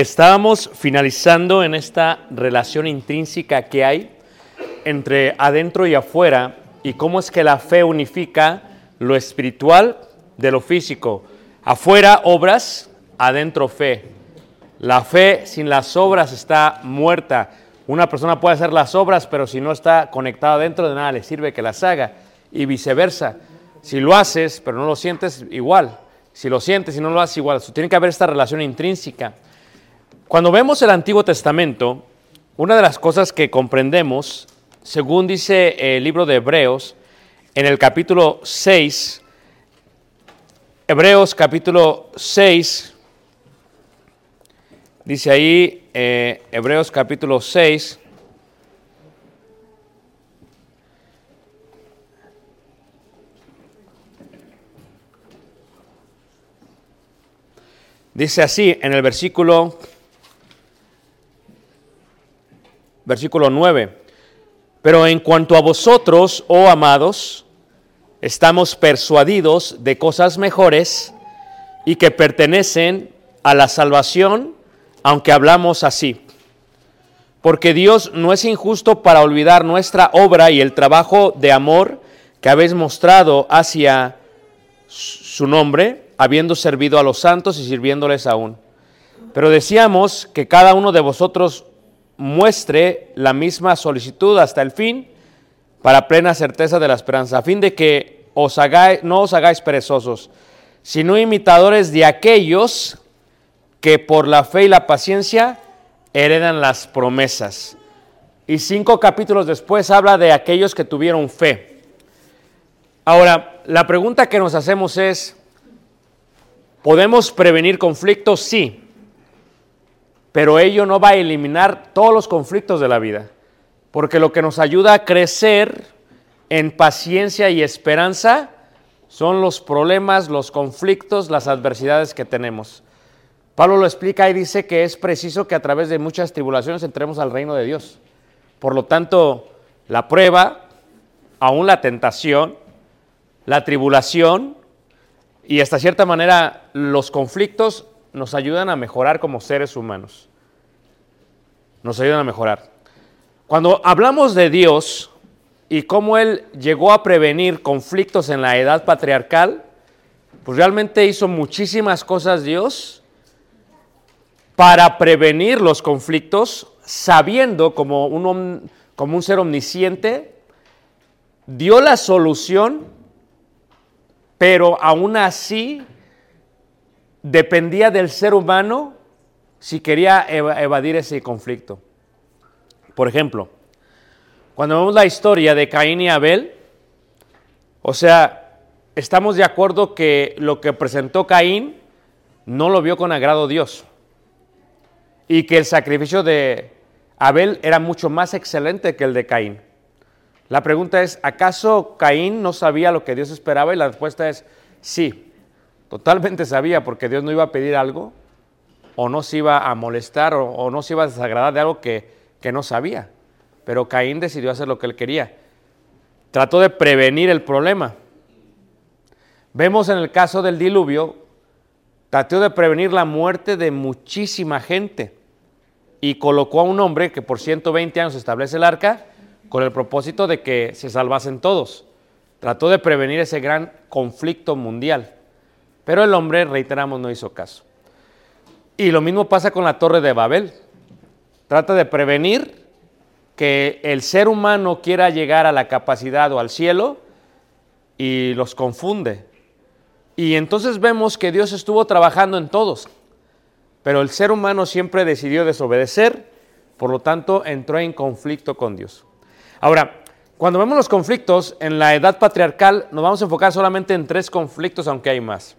estábamos finalizando en esta relación intrínseca que hay entre adentro y afuera y cómo es que la fe unifica lo espiritual de lo físico. Afuera obras, adentro fe. La fe sin las obras está muerta. Una persona puede hacer las obras, pero si no está conectada adentro de nada le sirve que las haga. Y viceversa. Si lo haces, pero no lo sientes, igual. Si lo sientes y no lo haces, igual. Tiene que haber esta relación intrínseca. Cuando vemos el Antiguo Testamento, una de las cosas que comprendemos, según dice el libro de Hebreos, en el capítulo 6, Hebreos capítulo 6, dice ahí, eh, Hebreos capítulo 6, dice así en el versículo versículo 9. Pero en cuanto a vosotros, oh amados, estamos persuadidos de cosas mejores y que pertenecen a la salvación, aunque hablamos así. Porque Dios no es injusto para olvidar nuestra obra y el trabajo de amor que habéis mostrado hacia su nombre, habiendo servido a los santos y sirviéndoles aún. Pero decíamos que cada uno de vosotros muestre la misma solicitud hasta el fin para plena certeza de la esperanza, a fin de que os hagáis, no os hagáis perezosos, sino imitadores de aquellos que por la fe y la paciencia heredan las promesas. Y cinco capítulos después habla de aquellos que tuvieron fe. Ahora, la pregunta que nos hacemos es, ¿podemos prevenir conflictos? Sí pero ello no va a eliminar todos los conflictos de la vida, porque lo que nos ayuda a crecer en paciencia y esperanza son los problemas, los conflictos, las adversidades que tenemos. Pablo lo explica y dice que es preciso que a través de muchas tribulaciones entremos al reino de Dios. Por lo tanto, la prueba, aún la tentación, la tribulación y hasta cierta manera los conflictos nos ayudan a mejorar como seres humanos. Nos ayudan a mejorar. Cuando hablamos de Dios y cómo Él llegó a prevenir conflictos en la edad patriarcal, pues realmente hizo muchísimas cosas Dios para prevenir los conflictos, sabiendo como un, como un ser omnisciente, dio la solución, pero aún así dependía del ser humano si quería eva- evadir ese conflicto. Por ejemplo, cuando vemos la historia de Caín y Abel, o sea, estamos de acuerdo que lo que presentó Caín no lo vio con agrado Dios y que el sacrificio de Abel era mucho más excelente que el de Caín. La pregunta es, ¿acaso Caín no sabía lo que Dios esperaba? Y la respuesta es sí, totalmente sabía, porque Dios no iba a pedir algo, o no se iba a molestar, o, no se iba a desagradar de algo que, que no sabía. Pero Caín decidió hacer lo que él quería. Trató de prevenir el problema. Vemos en el caso del diluvio, trató de prevenir la muerte de muchísima gente y colocó a un hombre que por 120 años establece el arca con el propósito de que se salvasen todos. Trató de prevenir ese gran conflicto mundial. Pero el hombre, reiteramos, no hizo caso. Y lo mismo pasa con la torre de Babel. Trata de prevenir que el ser humano quiera llegar a la capacidad o al cielo y los confunde. Y entonces vemos que Dios estuvo trabajando en todos, pero el ser humano siempre decidió desobedecer, por lo tanto entró en conflicto con Dios. Ahora, cuando vemos los conflictos en la edad patriarcal, nos vamos a enfocar solamente en tres conflictos, aunque hay más.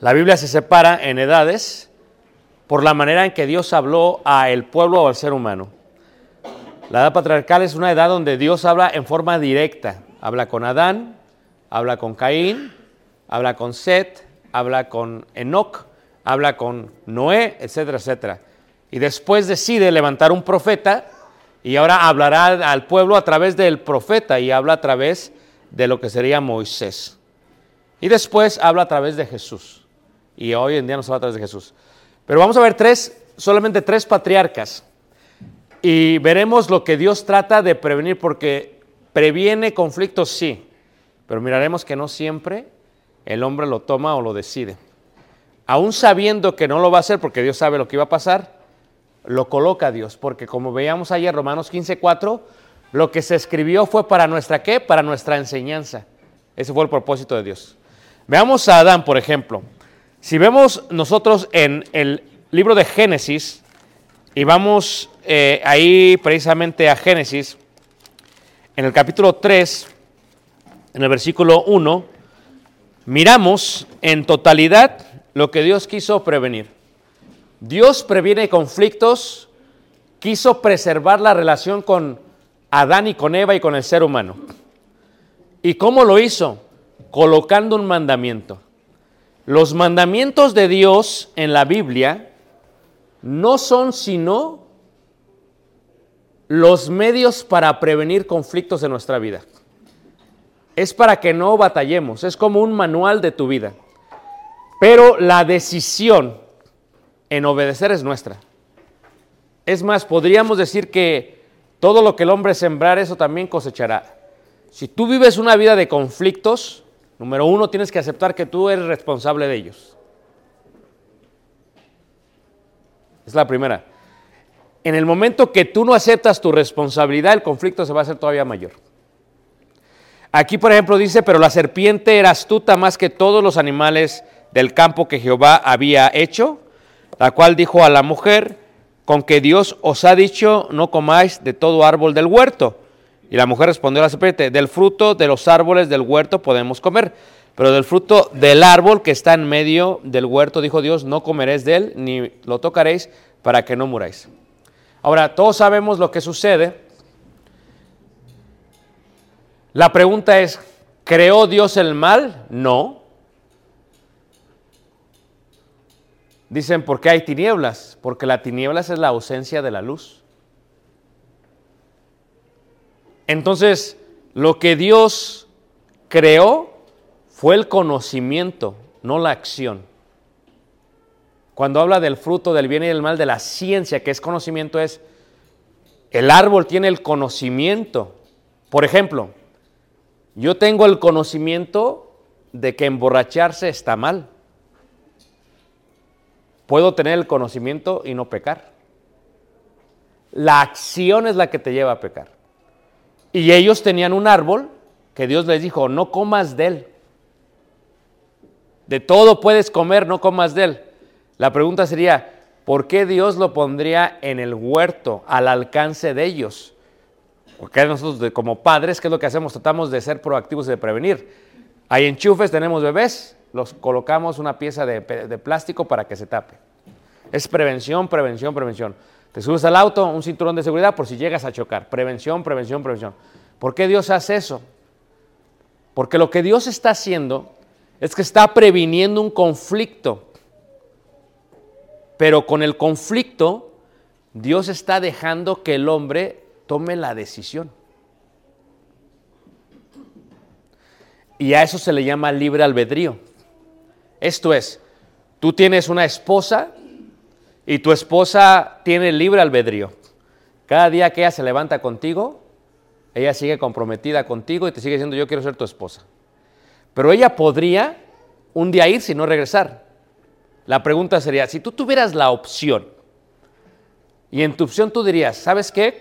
La Biblia se separa en edades por la manera en que Dios habló a el pueblo o al ser humano. La edad patriarcal es una edad donde Dios habla en forma directa. Habla con Adán, habla con Caín, habla con Set, habla con Enoch, habla con Noé, etcétera, etcétera. Y después decide levantar un profeta y ahora hablará al pueblo a través del profeta y habla a través de lo que sería Moisés. Y después habla a través de Jesús. Y hoy en día nos habla a través de Jesús. Pero vamos a ver tres, solamente tres patriarcas. Y veremos lo que Dios trata de prevenir, porque previene conflictos, sí. Pero miraremos que no siempre el hombre lo toma o lo decide. Aún sabiendo que no lo va a hacer, porque Dios sabe lo que iba a pasar, lo coloca Dios. Porque como veíamos ayer, Romanos 15:4, lo que se escribió fue para nuestra qué? Para nuestra enseñanza. Ese fue el propósito de Dios. Veamos a Adán, por ejemplo. Si vemos nosotros en el libro de Génesis, y vamos eh, ahí precisamente a Génesis, en el capítulo 3, en el versículo 1, miramos en totalidad lo que Dios quiso prevenir. Dios previene conflictos, quiso preservar la relación con Adán y con Eva y con el ser humano. ¿Y cómo lo hizo? Colocando un mandamiento. Los mandamientos de Dios en la Biblia no son sino los medios para prevenir conflictos en nuestra vida. Es para que no batallemos, es como un manual de tu vida. Pero la decisión en obedecer es nuestra. Es más, podríamos decir que todo lo que el hombre sembrar, eso también cosechará. Si tú vives una vida de conflictos, número uno, tienes que aceptar que tú eres responsable de ellos. Es la primera. En el momento que tú no aceptas tu responsabilidad, el conflicto se va a hacer todavía mayor. Aquí, por ejemplo, dice, pero la serpiente era astuta más que todos los animales del campo que Jehová había hecho, la cual dijo a la mujer, con que Dios os ha dicho, no comáis de todo árbol del huerto. Y la mujer respondió a la serpiente, del fruto de los árboles del huerto podemos comer, pero del fruto del árbol que está en medio del huerto, dijo Dios, no comeréis de él, ni lo tocaréis, para que no muráis. Ahora, todos sabemos lo que sucede. La pregunta es, ¿creó Dios el mal? No. Dicen, ¿por qué hay tinieblas? Porque la tinieblas es la ausencia de la luz. Entonces, lo que Dios creó fue el conocimiento, no la acción. Cuando habla del fruto del bien y del mal, de la ciencia, que es conocimiento, es el árbol tiene el conocimiento. Por ejemplo, yo tengo el conocimiento de que emborracharse está mal. Puedo tener el conocimiento y no pecar. La acción es la que te lleva a pecar. Y ellos tenían un árbol que Dios les dijo, no comas de él. de todo puedes comer, no comas de él. La pregunta sería, ¿por qué Dios lo pondría en el huerto, al alcance de ellos? Porque nosotros como padres, ¿qué es lo que hacemos? Tratamos de ser proactivos y de prevenir. Hay enchufes, tenemos bebés, los colocamos una pieza de, de plástico para que se tape. Es prevención, prevención, prevención. Te subes al auto, un cinturón de seguridad por si llegas a chocar. Prevención, prevención, prevención. ¿Por qué Dios hace eso? Porque lo que Dios está haciendo es que está previniendo un conflicto. Pero con el conflicto, Dios está dejando que el hombre tome la decisión. Y a eso se le llama libre albedrío. Esto es, tú tienes una esposa y tu esposa tiene libre albedrío. Cada día que ella se levanta contigo, ella sigue comprometida contigo y te sigue diciendo yo quiero ser tu esposa. Pero ella podría un día irse y no regresar. La pregunta sería, si tú tuvieras la opción y en tu opción tú dirías, ¿sabes qué?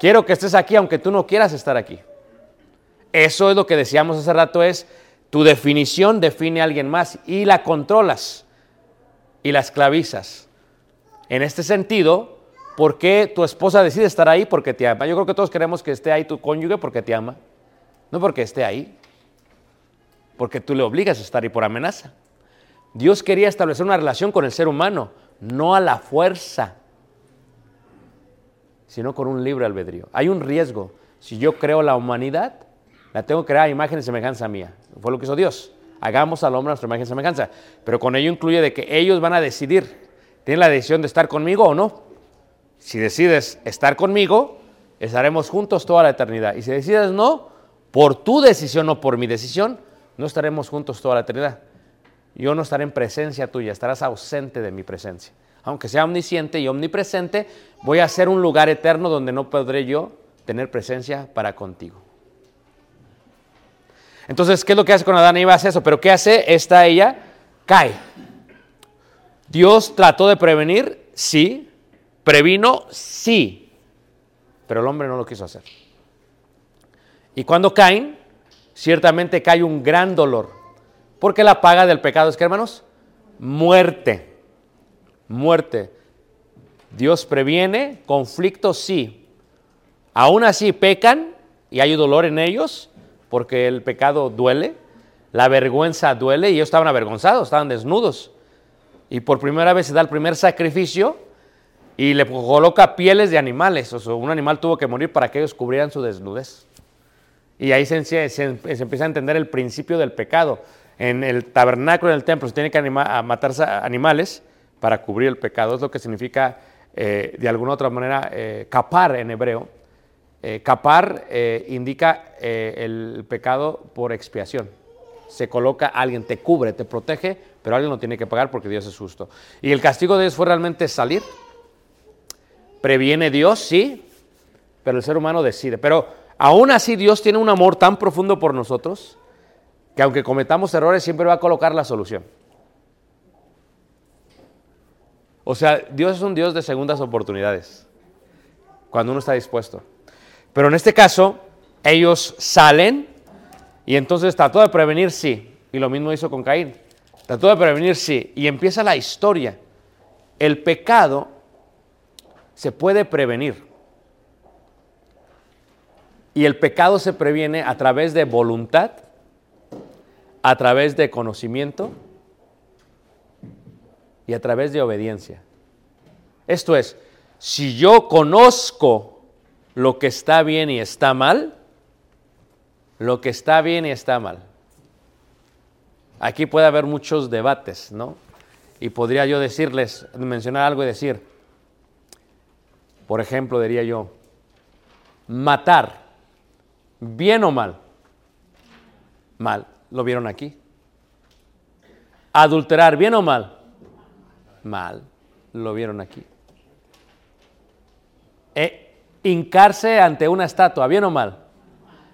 Quiero que estés aquí aunque tú no quieras estar aquí. Eso es lo que decíamos hace rato, es tu definición define a alguien más y la controlas y la esclavizas. En este sentido, ¿por qué tu esposa decide estar ahí? Porque te ama. Yo creo que todos queremos que esté ahí tu cónyuge porque te ama, no porque esté ahí, porque tú le obligas a estar ahí por amenaza. Dios quería establecer una relación con el ser humano, no a la fuerza, sino con un libre albedrío. Hay un riesgo. Si yo creo la humanidad, la tengo que crear a imagen y semejanza mía. Fue lo que hizo Dios. Hagamos al hombre nuestra imagen y semejanza. Pero con ello incluye de que ellos van a decidir. ¿Tienen la decisión de estar conmigo o no? Si decides estar conmigo, estaremos juntos toda la eternidad. Y si decides no, por tu decisión o por mi decisión, no estaremos juntos toda la eternidad. Yo no estaré en presencia tuya, estarás ausente de mi presencia. Aunque sea omnisciente y omnipresente, voy a ser un lugar eterno donde no podré yo tener presencia para contigo. Entonces, ¿qué es lo que hace con Adán y Eva? Hace eso, pero ¿qué hace? Esta ella cae. Dios trató de prevenir, sí. Previno, sí. Pero el hombre no lo quiso hacer. Y cuando caen, ciertamente cae un gran dolor. Porque la paga del pecado es que, hermanos, muerte. Muerte. Dios previene, conflicto sí. Aún así pecan y hay dolor en ellos porque el pecado duele, la vergüenza duele y ellos estaban avergonzados, estaban desnudos. Y por primera vez se da el primer sacrificio y le coloca pieles de animales. O sea, un animal tuvo que morir para que ellos cubrieran su desnudez. Y ahí se, empieza a entender el principio del pecado. En el tabernáculo, en el templo, se tiene que anima- matarse animales para cubrir el pecado. Es lo que significa, eh, de alguna otra manera, eh, capar en hebreo. Eh, capar indica el pecado por expiación. Se coloca alguien, te cubre, te protege, pero alguien lo tiene que pagar porque Dios es justo. Y el castigo de Dios fue realmente salir. Previene Dios, sí, pero el ser humano decide. Pero aún así Dios tiene un amor tan profundo por nosotros que aunque cometamos errores siempre va a colocar la solución. O sea, Dios es un Dios de segundas oportunidades, cuando uno está dispuesto. Pero en este caso, ellos salen y entonces trató de prevenir, sí. Y lo mismo hizo con Caín. Trató de prevenir, sí. Y empieza la historia. El pecado se puede prevenir. Y el pecado se previene a través de voluntad, a través de conocimiento y a través de obediencia. Esto es, si yo conozco lo que está bien y está mal, lo que está bien y está mal. Aquí puede haber muchos debates, ¿no? Y podría yo decirles, mencionar algo y decir, por ejemplo, diría yo, matar, bien o mal, mal, lo vieron aquí. Adulterar, bien o mal, mal, lo vieron aquí. Eh, hincarse ante una estatua, bien o mal.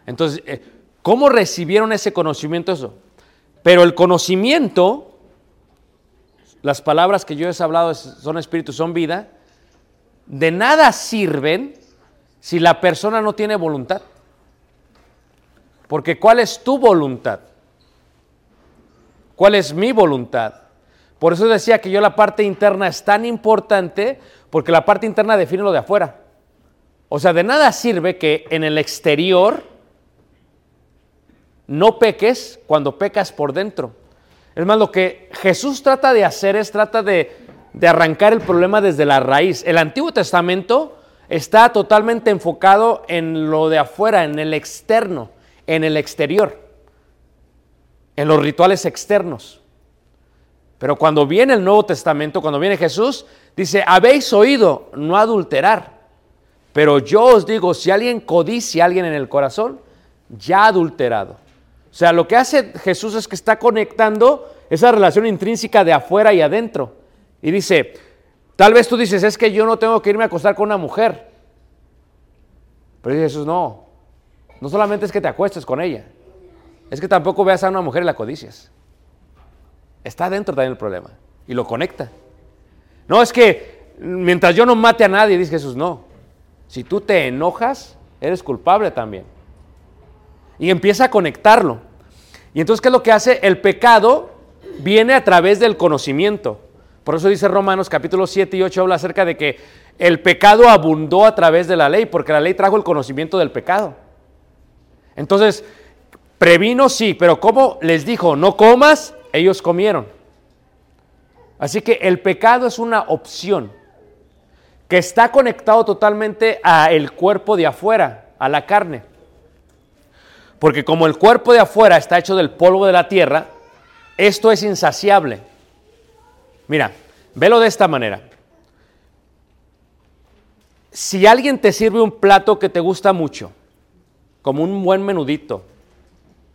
Entonces, eh, ¿cómo recibieron ese conocimiento eso? Pero el conocimiento, las palabras que yo he hablado son espíritu, son vida, de nada sirven si la persona no tiene voluntad. Porque ¿cuál es tu voluntad? cuál es mi voluntad. Por eso decía que yo la parte interna es tan importante porque la parte interna define lo de afuera. O sea, de nada sirve que en el exterior no peques cuando pecas por dentro. Es más, lo que Jesús trata de hacer es trata de, de arrancar el problema desde la raíz. El Antiguo Testamento está totalmente enfocado en lo de afuera, en el externo, en el exterior, en los rituales externos. Pero cuando viene el Nuevo Testamento, cuando viene Jesús, dice, habéis oído no adulterar. Pero yo os digo, si alguien codicia a alguien en el corazón, ya ha adulterado. O sea, lo que hace Jesús es que está conectando esa relación intrínseca de afuera y adentro. Y dice, tal vez tú dices, es que yo no tengo que irme a acostar con una mujer. Pero dice Jesús, no, no solamente es que te acuestes con ella, es que tampoco veas a una mujer y la codicias. Está adentro también el problema y lo conecta. No, es que mientras yo no mate a nadie, dice Jesús, no. Si tú te enojas, eres culpable también. Y empieza a conectarlo. Y entonces, ¿qué es lo que hace? El pecado viene a través del conocimiento. Por eso dice Romanos capítulo 7 y 8 habla acerca de que el pecado abundó a través de la ley, porque la ley trajo el conocimiento del pecado. Entonces, previno sí, pero como les dijo, no comas, ellos comieron. Así que el pecado es una opción que está conectado totalmente a el cuerpo de afuera, a la carne. Porque como el cuerpo de afuera está hecho del polvo de la tierra, esto es insaciable. Mira, velo de esta manera. Si alguien te sirve un plato que te gusta mucho, como un buen menudito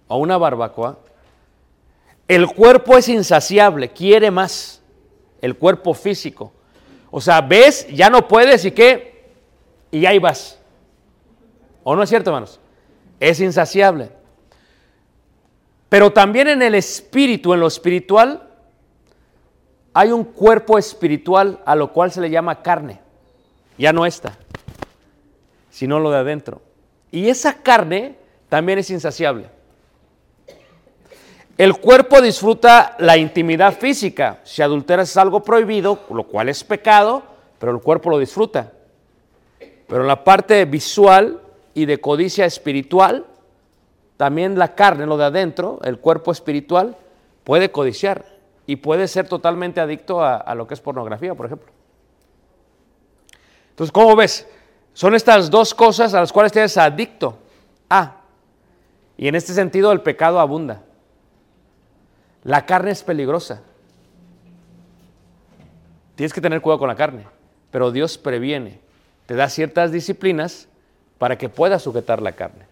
o una barbacoa, el cuerpo es insaciable, quiere más, el cuerpo físico. O sea, ves, ya no puedes y qué, y ahí vas. ¿O no es cierto, hermanos? Es insaciable. Pero también en el espíritu, en lo espiritual, hay un cuerpo espiritual a lo cual se le llama carne. Ya no esta, sino lo de adentro. Y esa carne también es insaciable. El cuerpo disfruta la intimidad física. Si adulteras es algo prohibido, lo cual es pecado, pero el cuerpo lo disfruta. Pero la parte visual y de codicia espiritual, también la carne, lo de adentro, el cuerpo espiritual, puede codiciar y puede ser totalmente adicto a, lo que es pornografía, por ejemplo. Entonces, ¿cómo ves? Son estas dos cosas a las cuales te adicto. Ah, y en este sentido el pecado abunda. La carne es peligrosa. Tienes que tener cuidado con la carne, pero Dios previene, te da ciertas disciplinas para que puedas sujetar la carne.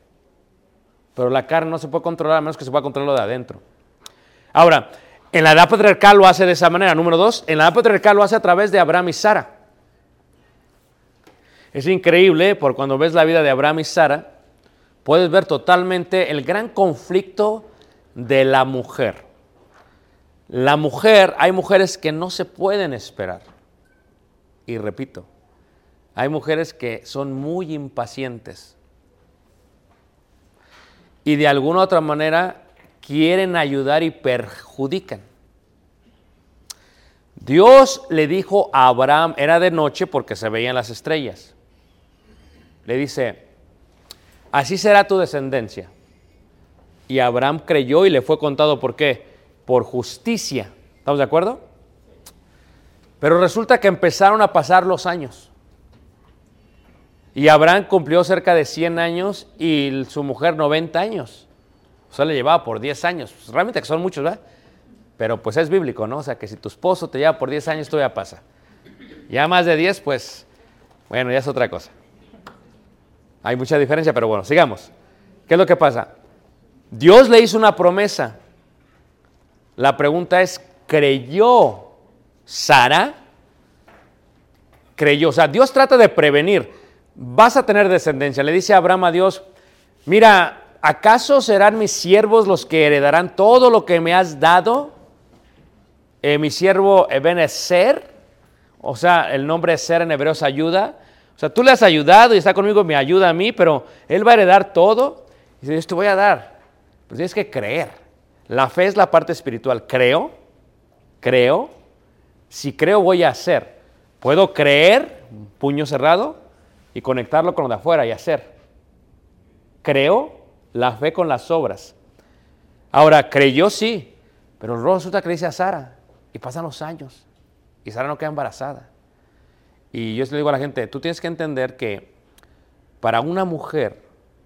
Pero la carne no se puede controlar a menos que se pueda controlar de adentro. Ahora, en la edad patriarcal lo hace de esa manera. Número dos, en la edad patriarcal lo hace a través de Abraham y Sara. Es increíble, por cuando ves la vida de Abraham y Sara, puedes ver totalmente el gran conflicto de la mujer. La mujer, hay mujeres que no se pueden esperar. Y repito, hay mujeres que son muy impacientes. Y de alguna u otra manera quieren ayudar y perjudican. Dios le dijo a Abraham, era de noche porque se veían las estrellas. Le dice, así será tu descendencia. Y Abraham creyó y le fue contado por qué por justicia. ¿Estamos de acuerdo? Pero resulta que empezaron a pasar los años. Y Abraham cumplió cerca de 100 años y su mujer 90 años. O sea, le llevaba por 10 años. Pues, realmente que son muchos, ¿verdad? Pero pues es bíblico, ¿no? O sea, que si tu esposo te lleva por 10 años, ya pasa. Ya más de 10, pues, bueno, ya es otra cosa. Hay mucha diferencia, pero bueno, sigamos. ¿Qué es lo que pasa? Dios le hizo una promesa la pregunta es, ¿creyó Sara? Creyó. O sea, Dios trata de prevenir. Vas a tener descendencia. Le dice Abraham a Dios, mira, ¿acaso serán mis siervos los que heredarán todo lo que me has dado? Eh, mi siervo Ebenezer, o sea, el nombre Ser en hebreo es ayuda. O sea, tú le has ayudado y está conmigo, me ayuda a mí, pero él va a heredar todo. Y dice, Dios te voy a dar. Pues tienes que creer. La fe es la parte espiritual. Creo, creo. Si creo voy a hacer. Puedo creer, puño cerrado, y conectarlo con lo de afuera y hacer. Creo la fe con las obras. Ahora, creyó sí, pero luego resulta que dice a Sara, y pasan los años, y Sara no queda embarazada. Y yo le digo a la gente, tú tienes que entender que para una mujer,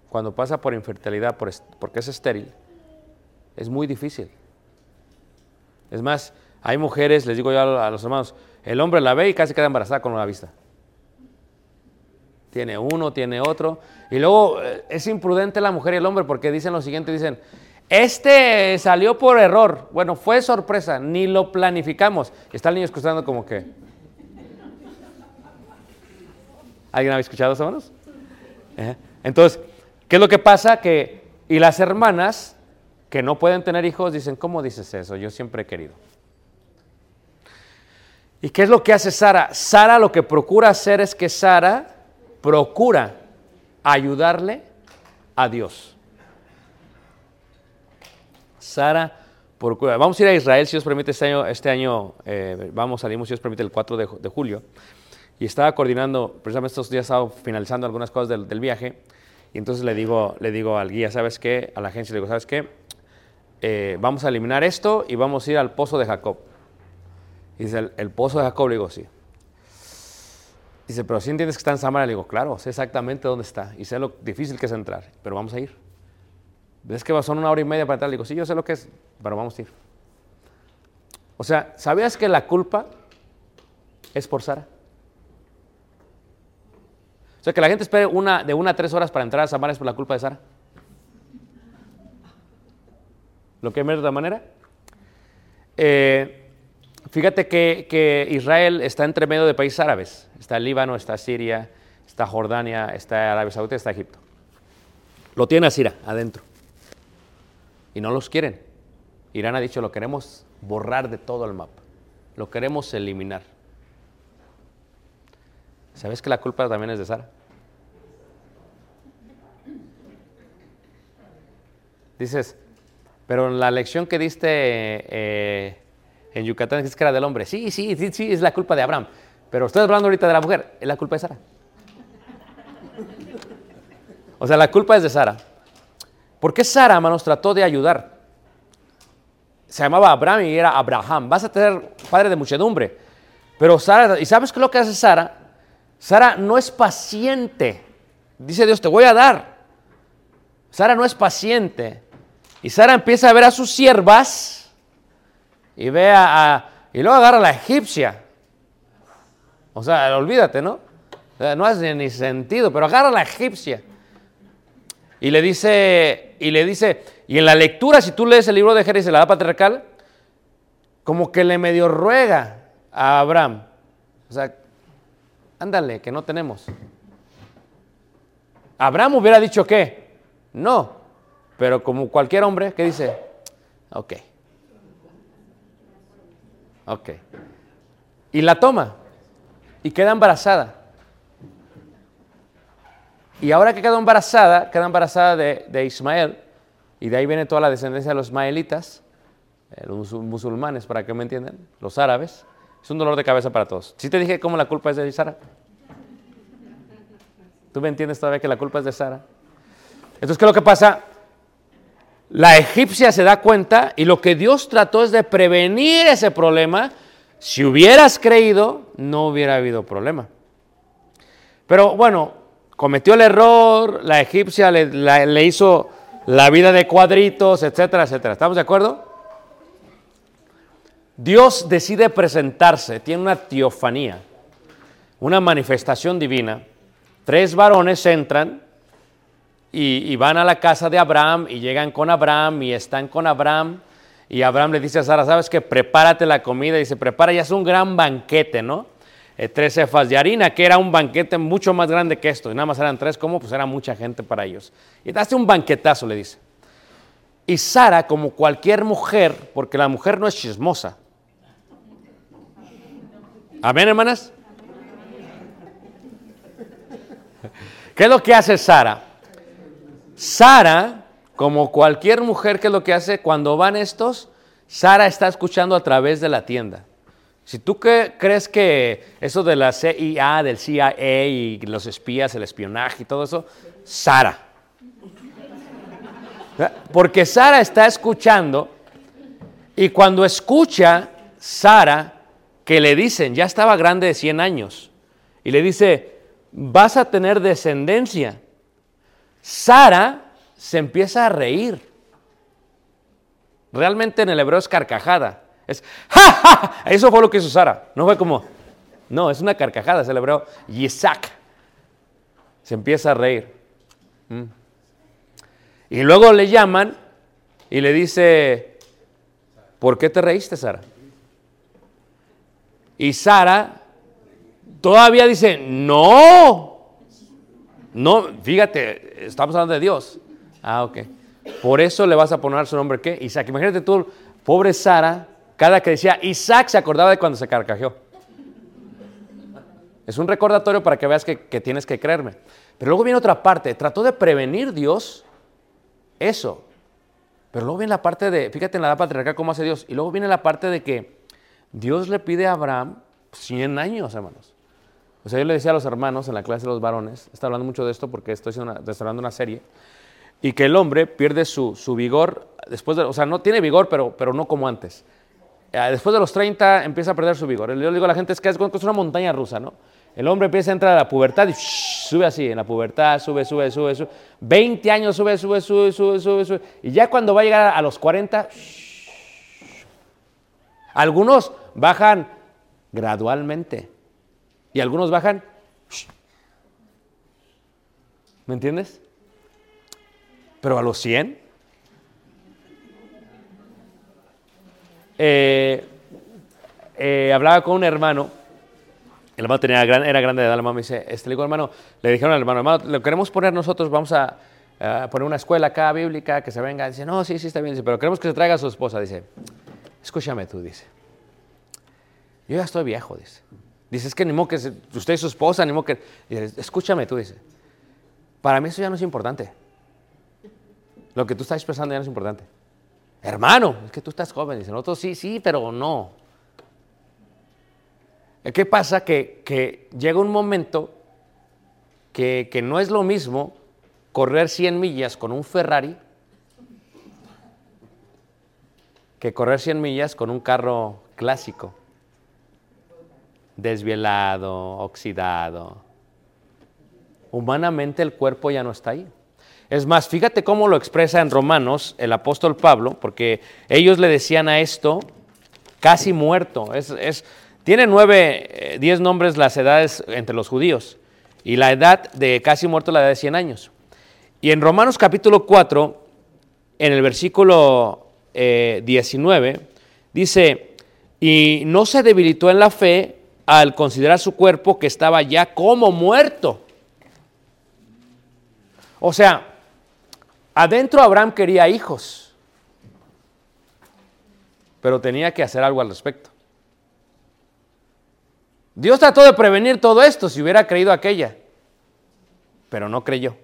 cuando pasa por infertilidad, por porque es estéril, es muy difícil. Es más, hay mujeres, les digo yo a los hermanos, el hombre la ve y casi queda embarazada con una vista. Tiene uno, tiene otro. Y luego eh, es imprudente la mujer y el hombre porque dicen lo siguiente, dicen, este salió por error. Bueno, fue sorpresa, ni lo planificamos. Y está el niño escuchando como que... ¿Alguien había escuchado eso, hermanos? Ajá. Entonces, ¿qué es lo que pasa? Que, y las hermanas que no pueden tener hijos dicen, ¿cómo dices eso? Yo siempre he querido. ¿Y qué es lo que hace Sara? Sara lo que procura hacer es que Sara procura ayudarle a Dios. Sara procura. Vamos a ir a Israel, si Dios permite, este año, este año eh, vamos, salimos, si Dios permite, el 4 de, ju- de julio. Y estaba coordinando, precisamente estos días estaba finalizando algunas cosas del, del viaje. Y entonces le digo, le digo al guía, ¿sabes qué? A la agencia le digo, ¿sabes qué? Eh, vamos a eliminar esto y vamos a ir al pozo de Jacob. Y dice, ¿el, el pozo de Jacob? Le digo, sí. Dice, pero si entiendes que está en Samaria, le digo, claro, sé exactamente dónde está y sé lo difícil que es entrar, pero vamos a ir. ¿Ves que son una hora y media para entrar? Le digo, sí, yo sé lo que es, pero vamos a ir. O sea, ¿sabías que la culpa es por Sara? O sea, que la gente espere una, de una a tres horas para entrar a Samaria es por la culpa de Sara. ¿Lo que me de otra manera? Eh, fíjate que, Israel está entre medio de países árabes. Está Líbano, está Siria, está Jordania, está Arabia Saudita, está Egipto. Lo tiene a Sira adentro. Y no los quieren. Irán ha dicho, lo queremos borrar de todo el mapa. Lo queremos eliminar. ¿Sabes que la culpa también es de Sara? Dices, pero en la lección que diste eh, en Yucatán es que era del hombre. Sí, sí, sí, es la culpa de Abraham. Pero estoy hablando ahorita de la mujer, es la culpa de Sara. O sea, la culpa es de Sara. ¿Por qué Sara, hermanos, trató de ayudar? Se llamaba Abraham y era Abraham. Vas a tener padre de muchedumbre. Pero Sara, ¿y sabes qué es lo que hace Sara? Sara no es paciente. Dice Dios, te voy a dar. Sara no es paciente. Y Sara empieza a ver a sus siervas y ve a, y luego agarra a la egipcia. O sea, olvídate, ¿no? O sea, no hace ni sentido, pero agarra a la egipcia. Y le dice, y le dice, y en la lectura, si tú lees el libro de Génesis, la edad patriarcal, como que le medio ruega a Abraham. O sea, ándale, que no tenemos. Abraham hubiera dicho que no, pero como cualquier hombre, ¿qué dice? Ok. Ok. Y la toma y queda embarazada. Y ahora que quedó embarazada, queda embarazada de, de Ismael, y de ahí viene toda la descendencia de los ismaelitas, eh, los musul- musulmanes, para que me entiendan, los árabes. Es un dolor de cabeza para todos. ¿Sí te dije cómo la culpa es de Sara? ¿Tú me entiendes todavía que la culpa es de Sara? Entonces, ¿qué es lo que pasa? La egipcia se da cuenta y lo que Dios trató es de prevenir ese problema. Si hubieras creído, no hubiera habido problema. Pero bueno, cometió el error, la egipcia le, hizo la vida de cuadritos, etcétera, etcétera. ¿Estamos de acuerdo? Dios decide presentarse, tiene una teofanía, una manifestación divina. Tres varones entran y, van a la casa de Abraham y llegan con Abraham y están con Abraham. Y Abraham le dice a Sara, ¿sabes qué? Prepárate la comida. Y se prepara y es un gran banquete, ¿no? Eh, tres cefas de harina, que era un banquete mucho más grande que esto. Y nada más eran tres, ¿cómo? Pues era mucha gente para ellos. Y daste un banquetazo, le dice. Y Sara, como cualquier mujer, porque la mujer no es chismosa. Amén, hermanas. ¿Qué es lo que hace Sara? Sara, como cualquier mujer, ¿qué es lo que hace? Cuando van estos, Sara está escuchando a través de la tienda. Si tú que- crees que eso de la CIA, del CIA y los espías, el espionaje y todo eso, Sara. Porque Sara está escuchando y cuando escucha Sara que le dicen, ya estaba grande de 100 años, y le dice, vas a tener descendencia. Sara se empieza a reír. Realmente en el hebreo es carcajada. Es ¡ja, ja! Eso fue lo que hizo Sara. No fue como, no, es una carcajada, es el hebreo Yisak. Se empieza a reír. Mm. Y luego le llaman y le dice, ¿por qué te reíste, Sara? Y Sara todavía dice, no, no, fíjate, estamos hablando de Dios. Ah, ok. Por eso le vas a poner su nombre, ¿qué? Isaac. Imagínate tú, pobre Sara, cada que decía Isaac se acordaba de cuando se carcajeó. Es un recordatorio para que veas que, que tienes que creerme. Pero luego viene otra parte. Trató de prevenir Dios eso. Pero luego viene la parte de, fíjate en la edad patriarcal cómo hace Dios. Y luego viene la parte de que Dios le pide a Abraham 100 años, hermanos. O sea, yo le decía a los hermanos en la clase de los varones, está hablando mucho de esto porque estoy haciendo una, restaurando una serie, y que el hombre pierde su, su vigor después de, o sea, no tiene vigor, pero, pero no como antes. Eh, Después de los 30 empieza a perder su vigor. Yo le digo a la gente, es que es una montaña rusa, ¿no? El hombre empieza a entrar a la pubertad y sube así, en la pubertad, sube, sube, sube, sube. 20 años sube, sube, sube, sube, sube, sube. Y ya cuando va a llegar a los 40, algunos bajan gradualmente y algunos bajan. ¿Me entiendes? Pero a los 100. Eh, eh, hablaba con un hermano. El hermano tenía era grande de edad. El hermano me dice: este, Le digo, hermano, le dijeron al hermano, hermano, lo queremos poner nosotros, vamos a, a poner una escuela acá bíblica que se venga. Dice: No, sí, sí, está bien. Dice, pero queremos que se traiga a su esposa. Dice: Escúchame tú, dice. Yo ya estoy viejo, dice. Dice, es que ni modo que usted y su esposa, ni modo que... Escúchame tú, dice. Para mí eso ya no es importante. Lo que tú estás expresando ya no es importante. Hermano, es que tú estás joven. Dice, nosotros sí, sí, pero no. ¿Qué pasa? Que, que llega un momento que, que no es lo mismo correr 100 millas con un Ferrari que correr 100 millas con un carro clásico desvielado, oxidado. Humanamente el cuerpo ya no está ahí. Es más, fíjate cómo lo expresa en Romanos el apóstol Pablo, porque ellos le decían a esto casi muerto. Es, es- tiene nueve, eh, diez nombres las edades entre los judíos, y la edad de casi muerto la edad de 100 años. Y en Romanos capítulo 4, en el versículo eh, 19, dice, y no se debilitó en la fe al considerar su cuerpo que estaba ya como muerto. O sea, adentro Abraham quería hijos, pero tenía que hacer algo al respecto. Dios trató de prevenir todo esto si hubiera creído aquella, pero no creyó.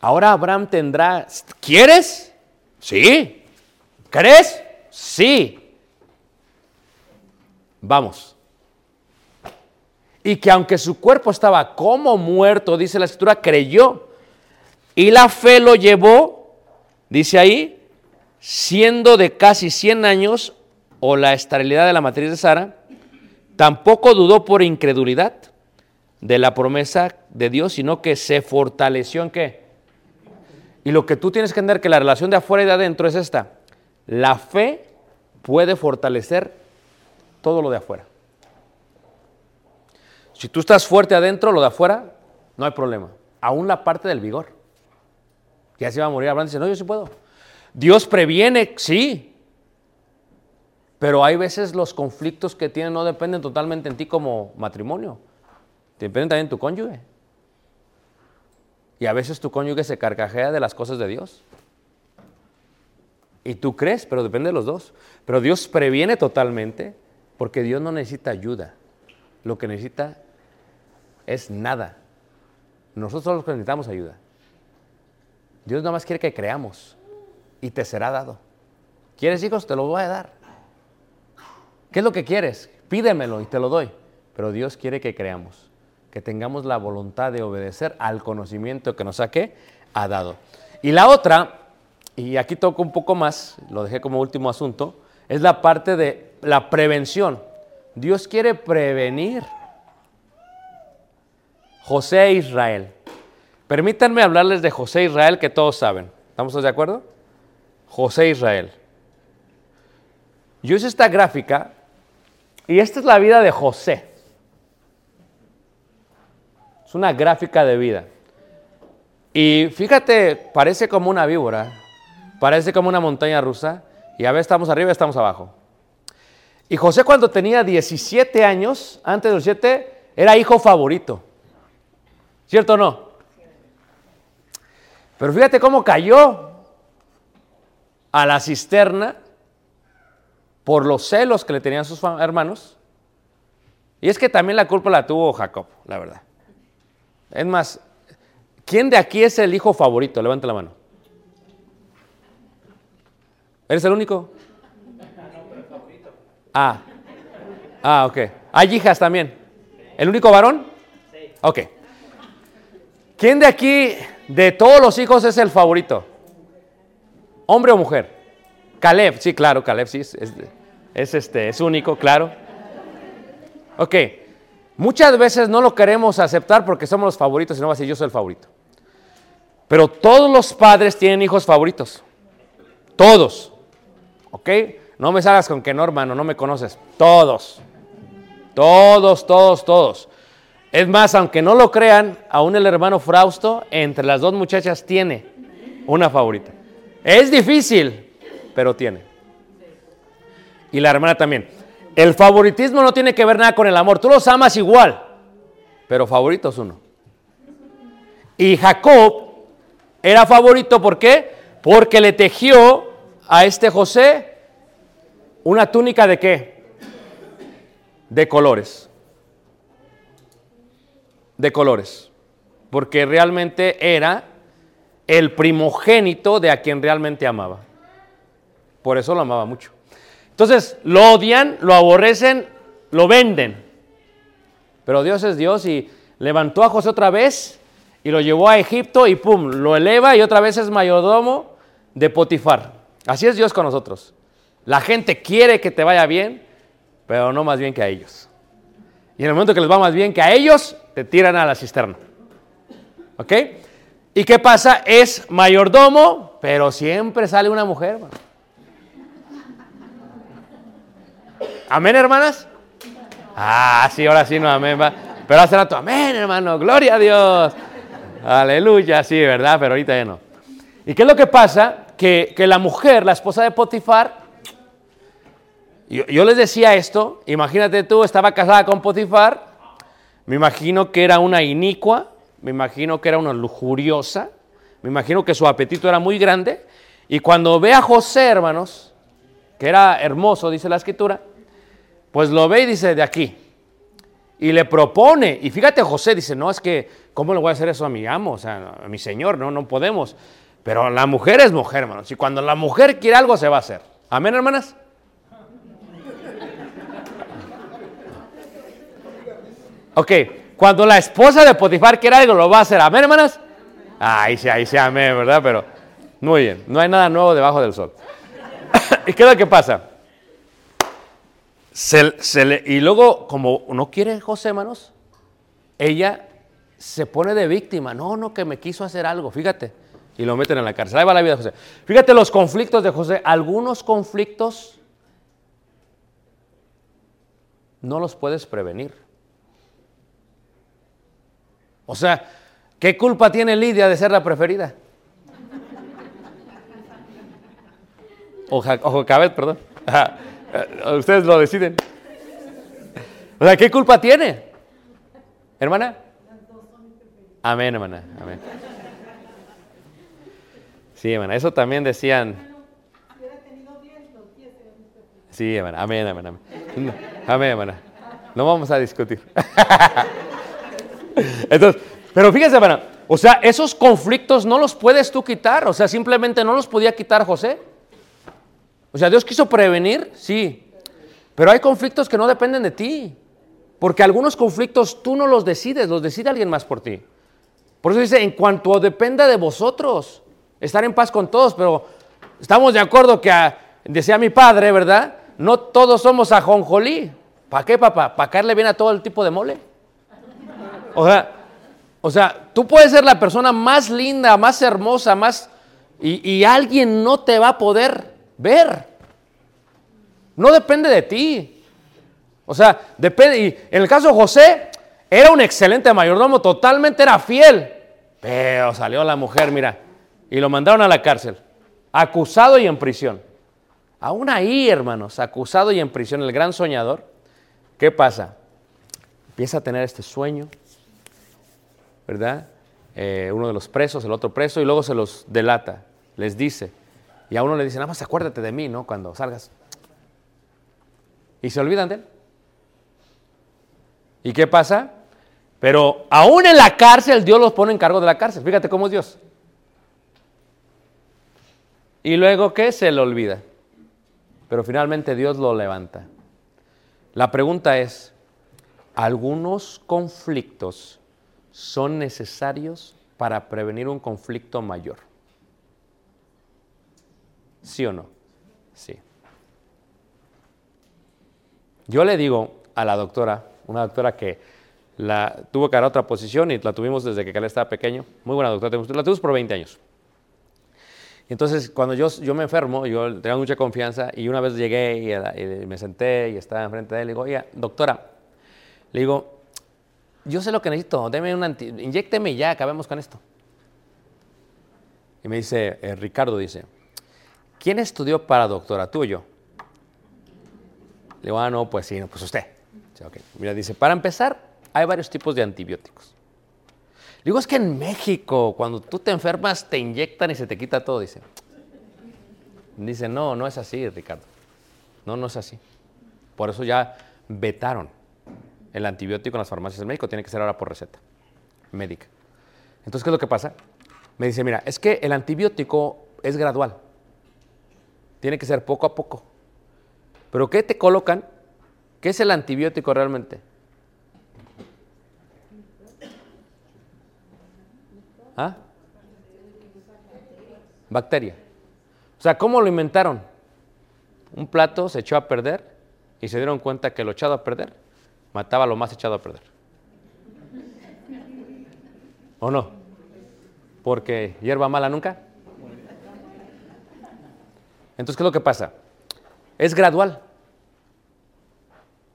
Ahora Abraham tendrá, ¿quieres? Sí. ¿Crees? Sí. Vamos. Y que aunque su cuerpo estaba como muerto, dice la escritura, creyó. Y la fe lo llevó, dice ahí, siendo de casi 100 años, o la esterilidad de la matriz de Sara, tampoco dudó por incredulidad de la promesa de Dios, sino que se fortaleció en qué? Y lo que tú tienes que entender que la relación de afuera y de adentro es esta. La fe puede fortalecer todo lo de afuera. Si tú estás fuerte adentro, lo de afuera, no hay problema. Aún la parte del vigor. Ya se va a morir Abraham dice, no, yo sí puedo. Dios previene, sí. Pero hay veces los conflictos que tienen no dependen totalmente en ti como matrimonio. Dependen también en tu cónyuge. Y a veces tu cónyuge se carcajea de las cosas de Dios. Y tú crees, pero depende de los dos. Pero Dios previene totalmente porque Dios no necesita ayuda. Lo que necesita es nada. Nosotros los que necesitamos ayuda. Dios nada más quiere que creamos y te será dado. ¿Quieres hijos? Te lo voy a dar. ¿Qué es lo que quieres? Pídemelo y te lo doy. Pero Dios quiere que creamos, que tengamos la voluntad de obedecer al conocimiento que nos ha, dado. Y la otra, y aquí toco un poco más, lo dejé como último asunto, es la parte de la prevención. Dios quiere prevenir. José Israel. Permítanme hablarles de José Israel que todos saben. ¿Estamos de acuerdo? José Israel. Yo hice esta gráfica y esta es la vida de José. Es una gráfica de vida. Y fíjate, parece como una víbora, parece como una montaña rusa, y a veces estamos arriba y estamos abajo. Y José cuando tenía 17 años, antes de los 7, era hijo favorito. ¿Cierto o no? Pero fíjate cómo cayó a la cisterna por los celos que le tenían sus hermanos. Y es que también la culpa la tuvo Jacob, la verdad. Es más, ¿quién de aquí es el hijo favorito? Levanta la mano. ¿Eres el único? Ah, ah, ok. ¿Hay hijas también? ¿El único varón? Ok. ¿Quién de aquí, de todos los hijos, es el favorito? ¿Hombre o mujer? Caleb, sí, claro, Caleb, sí, es, es- es, este, es único, claro. Ok, muchas veces no lo queremos aceptar porque somos los favoritos y no va a yo soy el favorito. Pero todos los padres tienen hijos favoritos. Todos. ¿Ok? No me salgas con que no, hermano, no me conoces. Todos. Todos, todos, todos. Es más, aunque no lo crean, aún el hermano Frausto, entre las dos muchachas, tiene una favorita. Es difícil, pero tiene. Y la hermana también. El favoritismo no tiene que ver nada con el amor. Tú los amas igual, pero favorito es uno. Y Jacob era favorito, ¿por qué? Porque le tejió a este José una túnica de qué? De colores. De colores. Porque realmente era el primogénito de a quien realmente amaba. Por eso lo amaba mucho. Entonces, lo odian, lo aborrecen, lo venden. Pero Dios es Dios y levantó a José otra vez y lo llevó a Egipto y pum, lo eleva y otra vez es mayordomo de Potifar. Así es Dios con nosotros. La gente quiere que te vaya bien, pero no más bien que a ellos. Y en el momento que les va más bien que a ellos, te tiran a la cisterna. ¿Ok? ¿Y qué pasa? Es mayordomo, pero siempre sale una mujer. mano. ¿Amén, hermanas? Ah, sí, ahora sí, no, amén. va. Pero hace rato, amén, hermano, gloria a Dios. Aleluya, sí, ¿verdad? Pero ahorita ya no. ¿Y qué es lo que pasa? Que, que la mujer, la esposa de Potifar, yo, les decía esto, imagínate tú, estaba casada con Potifar, me imagino que era una inicua, me imagino que era una lujuriosa, me imagino que su apetito era muy grande, y cuando ve a José, hermanos, que era hermoso, dice la escritura, pues lo ve y dice, de aquí. Y le propone, y fíjate José, dice, no, es que, ¿cómo le voy a hacer eso a mi amo? O sea, a mi señor, no, no podemos. Pero la mujer es mujer, hermanos. Y cuando la mujer quiere algo, se va a hacer. Amén, hermanas. Ok, cuando la esposa de Potifar quiere algo, lo va a hacer. Amén, hermanas. Ahí sí, ahí sí, amén, ¿verdad? Pero muy bien, no hay nada nuevo debajo del sol. ¿Y qué es lo que pasa? Se- le- y luego, como no quiere José, hermanos, ella se pone de víctima. No, no, que me quiso hacer algo, fíjate. Y lo meten en la cárcel. Ahí va la vida de José. Fíjate los conflictos de José. Algunos conflictos no los puedes prevenir. O sea, ¿qué culpa tiene Lidia de ser la preferida? O, Ja- o perdón. Eh, Ustedes lo deciden. O sea, ¿qué culpa tiene? ¿Hermana? Amén, hermana. Amén. Sí, hermana. Eso también decían. Sí, hermana. Amén, hermana. Amén, hermana. No vamos a discutir. Entonces, pero fíjense. O sea, esos conflictos no los puedes tú quitar. O sea, simplemente no los podía quitar José. O sea, Dios quiso prevenir, sí. Pero hay conflictos que no dependen de ti. Porque algunos conflictos tú no los decides, los decide alguien más por ti. Por eso dice, en cuanto dependa de vosotros, estar en paz con todos. Pero estamos de acuerdo que, a- decía mi padre, ¿verdad? No todos somos ajonjolí. ¿Para qué, papá? ¿Para caerle bien a todo el tipo de mole? O sea, o sea, tú puedes ser la persona más linda, más hermosa, más... Y, y alguien no te va a poder ver. No depende de ti. O sea, depende... Y en el caso de José, era un excelente mayordomo, totalmente era fiel. Pero salió la mujer, mira, y lo mandaron a la cárcel. Acusado y en prisión. Aún ahí, hermanos, acusado y en prisión, el gran soñador. ¿Qué pasa? Empieza a tener este sueño, ¿verdad? Eh, uno de los presos, el otro preso, y luego se los delata, les dice. Y a uno le dice, nada más acuérdate de mí, ¿no? Cuando salgas. Y se olvidan de él. ¿Y qué pasa? Pero aún en la cárcel, Dios los pone en cargo de la cárcel. Fíjate cómo es Dios. Y luego, ¿qué? Se le olvida. Pero finalmente Dios lo levanta. La pregunta es, ¿algunos conflictos son necesarios para prevenir un conflicto mayor? ¿Sí o no? Sí. Yo le digo a la doctora, una doctora que la tuvo que dar otra posición y la tuvimos desde que él estaba pequeño, muy buena doctora, la tuvimos por 20 años. Entonces, cuando yo, yo me enfermo, yo tenía mucha confianza y una vez llegué y, me senté y estaba enfrente de él, le digo, oiga, doctora, le digo, yo sé lo que necesito, deme un inyécteme y ya, acabemos con esto. Y me dice, eh, Ricardo dice, ¿quién estudió para doctora, tú o yo? Le digo, ah, no, pues sí, no, pues usted. Dice, "Ok". Mira, dice, para empezar, hay varios tipos de antibióticos. Le digo, es que en México, cuando tú te enfermas, te inyectan y se te quita todo, dice. Dice, no, no es así, Ricardo. No, no es así. Por eso ya vetaron el antibiótico en las farmacias de México. Tiene que ser ahora por receta médica. Entonces, ¿qué es lo que pasa? Me dice, mira, es que el antibiótico es gradual. Tiene que ser poco a poco. Pero ¿qué te colocan? ¿Qué es el antibiótico realmente? ¿Ah? Bacteria. O sea, ¿cómo lo inventaron? Un plato se echó a perder y se dieron cuenta que lo echado a perder mataba lo más echado a perder. ¿O no? Porque hierba mala nunca. Entonces, ¿qué es lo que pasa? Es gradual.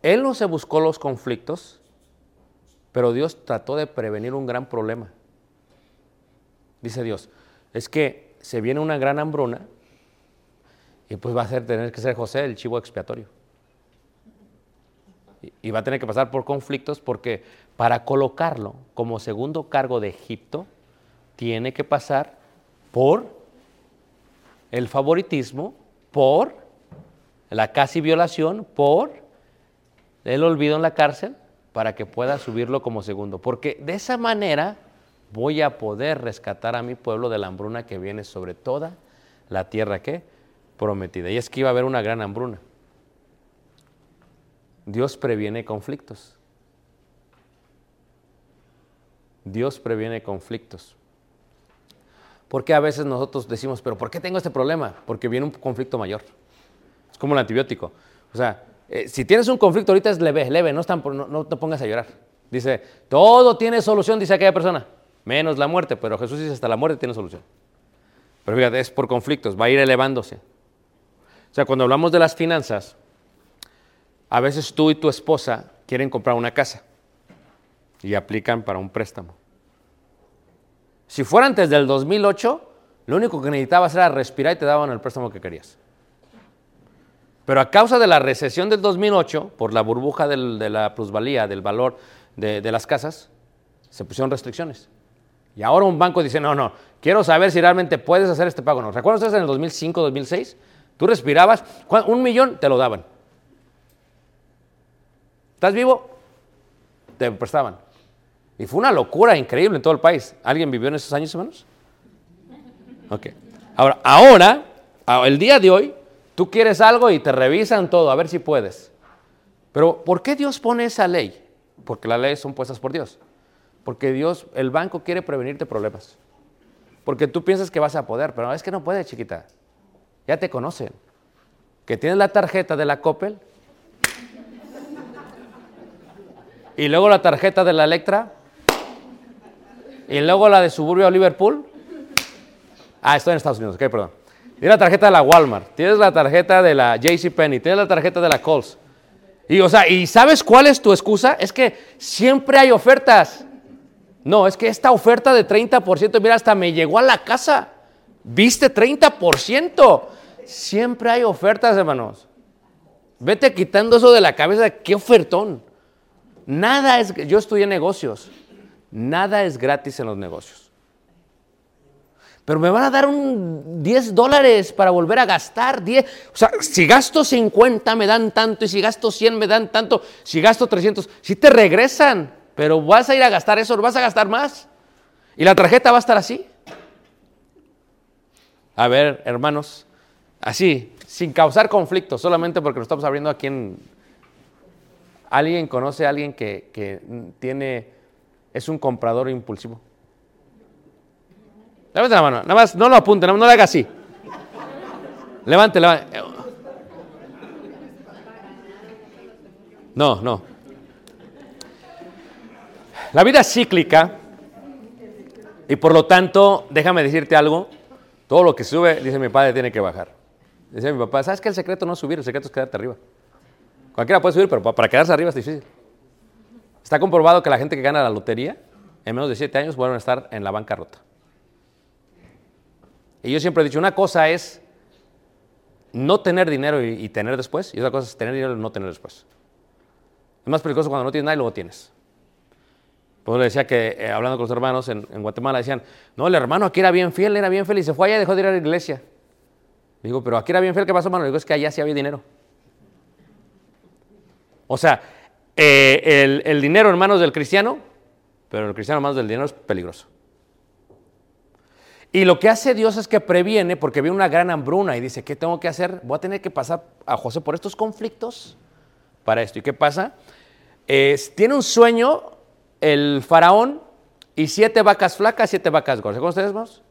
Él no se buscó los conflictos, pero Dios trató de prevenir un gran problema. Dice Dios, es que se viene una gran hambruna y pues va a ser, tener que ser José el chivo expiatorio. Y, va a tener que pasar por conflictos porque para colocarlo como segundo cargo de Egipto, tiene que pasar por el favoritismo, por la casi violación, por el olvido en la cárcel, para que pueda subirlo como segundo. Porque de esa manera voy a poder rescatar a mi pueblo de la hambruna que viene sobre toda la tierra que prometida. Y es que iba a haber una gran hambruna. Dios previene conflictos. Dios previene conflictos. Porque a veces nosotros decimos, pero ¿por qué tengo este problema? Porque viene un conflicto mayor. Es como el antibiótico. O sea, eh, si tienes un conflicto ahorita es leve, leve, no, no, no te pongas a llorar. Dice, todo tiene solución, dice aquella persona, menos la muerte, pero Jesús dice, hasta la muerte tiene solución. Pero fíjate, es por conflictos, va a ir elevándose. O sea, cuando hablamos de las finanzas, a veces tú y tu esposa quieren comprar una casa y aplican para un préstamo. Si fuera antes del 2008, lo único que necesitabas era respirar y te daban el préstamo que querías. Pero a causa de la recesión del 2008, por la burbuja de la plusvalía, del valor de, las casas, se pusieron restricciones. Y ahora un banco dice, no, no, quiero saber si realmente puedes hacer este pago. ¿No? ¿Recuerdas ustedes en el 2005, 2006? Tú respirabas, ¿cuán- un millón te lo daban. ¿Estás vivo? Te prestaban. Y fue una locura increíble en todo el país. ¿Alguien vivió en esos años, hermanos? Ok. Ahora, ahora, el día de hoy, tú quieres algo y te revisan todo, a ver si puedes. Pero, ¿por qué Dios pone esa ley? Porque las leyes son puestas por Dios. Porque Dios, el banco quiere prevenirte problemas. Porque tú piensas que vas a poder, pero es que no puedes, chiquita. Ya te conocen. Que tienes la tarjeta de la Coppel y luego la tarjeta de la Electra y luego la de Suburbio Liverpool. Ah, estoy en Estados Unidos, ok, perdón. Tienes la tarjeta de la Walmart, tienes la tarjeta de la JCPenney, tienes la tarjeta de la Kohl's. Y, o sea, ¿y sabes cuál es tu excusa? Es que siempre hay ofertas. No, es que esta oferta de 30%, mira, hasta me llegó a la casa. ¿Viste 30%? Siempre hay ofertas, hermanos. Vete quitando eso de la cabeza. ¿Qué ofertón? Nada es. Yo estudié negocios. Nada es gratis en los negocios. Pero me van a dar un 10 dólares para volver a gastar 10. O sea, si gasto 50 me dan tanto y si gasto 100 me dan tanto, si gasto 300, si te regresan, pero vas a ir a gastar eso, vas a gastar más. Y la tarjeta va a estar así. A ver, hermanos, así, sin causar conflicto, solamente porque nos estamos abriendo aquí en... ¿Alguien conoce a alguien que, que tiene, es un comprador impulsivo? Levante la mano, nada más, no lo apunte, no, no le haga así. Levante, levante. No, no. La vida es cíclica y por lo tanto, déjame decirte algo, todo lo que sube, dice mi padre, tiene que bajar. Dice mi papá, ¿sabes que el secreto no es subir, el secreto es quedarte arriba? Cualquiera puede subir, pero pa- para quedarse arriba es difícil. Está comprobado que la gente que gana la lotería, en menos de siete años, vuelven a estar en la bancarrota. Y yo siempre he dicho, una cosa es no tener dinero y, tener después, y otra cosa es tener dinero y no tener después. Es más peligroso cuando no tienes nada y luego tienes. Por eso le decía que, eh, hablando con los hermanos en, Guatemala, decían, no, el hermano aquí era bien fiel, era bien y se fue allá y dejó de ir a la iglesia. Digo, pero aquí era bien fiel, ¿qué pasó, hermano? Digo, es que allá sí había dinero. O sea, eh, el, dinero en manos del cristiano, pero el cristiano en manos del dinero es peligroso. Y lo que hace Dios es que previene, porque ve una gran hambruna y dice, ¿qué tengo que hacer? Voy a tener que pasar a José por estos conflictos para esto. ¿Y qué pasa? Tiene un sueño el faraón y siete vacas flacas, siete vacas gordas. ¿Cómo ustedes, hermanos?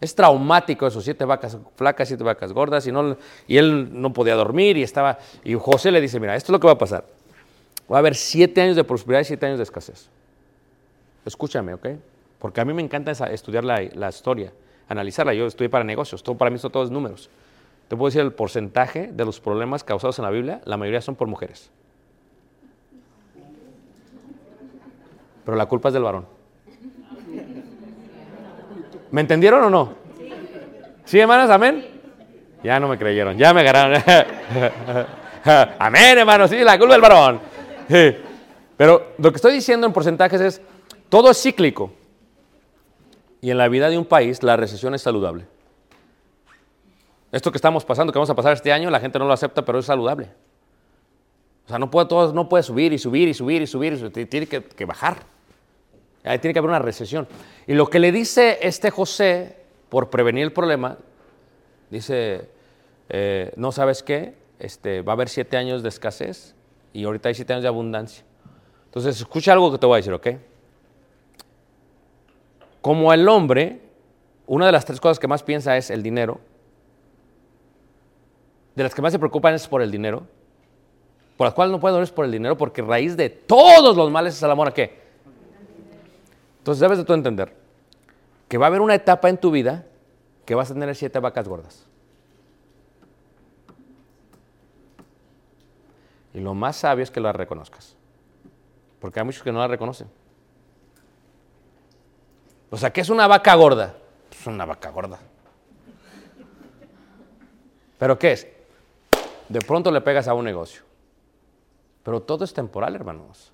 Es traumático eso, siete vacas flacas, siete vacas gordas, y, él no podía dormir y estaba... Y José le dice, mira, esto es lo que va a pasar. Va a haber siete años de prosperidad y siete años de escasez. Escúchame, ¿ok? Porque a mí me encanta esa- estudiar la, la historia, analizarla. Yo estudié para negocios, todo para mí son todos números. Te puedo decir el porcentaje de los problemas causados en la Biblia, la mayoría son por mujeres. Pero la culpa es del varón. ¿Me entendieron o no? ¿Sí, hermanos? ¿Amén? Ya no me creyeron, ya me agarraron. Amén, hermanos, sí, la culpa del varón. Pero lo que estoy diciendo en porcentajes es, todo es cíclico. Y en la vida de un país la recesión es saludable. Esto que estamos pasando, que vamos a pasar este año, la gente no lo acepta, pero es saludable. O sea, no puede, todo, no puede subir y subir y subir y subir, y subir, tiene que bajar. Ahí tiene que haber una recesión. Y lo que le dice este José, por prevenir el problema, dice, eh, no sabes qué, este, va a haber siete años de escasez y ahorita hay siete años de abundancia. Entonces, escucha algo que te voy a decir, ¿ok? Como el hombre, una de las tres cosas que más piensa es el dinero, de las que más se preocupan es por el dinero, por las cuales no puede dormir es por el dinero, porque raíz de todos los males es el amor a qué? Entonces debes de tú entender que va a haber una etapa en tu vida que vas a tener siete vacas gordas. Y lo más sabio es que las reconozcas. Porque hay muchos que no la reconocen. O sea, ¿qué es una vaca gorda? Es una vaca gorda. ¿Pero qué es? De pronto le pegas a un negocio. Pero todo es temporal, hermanos.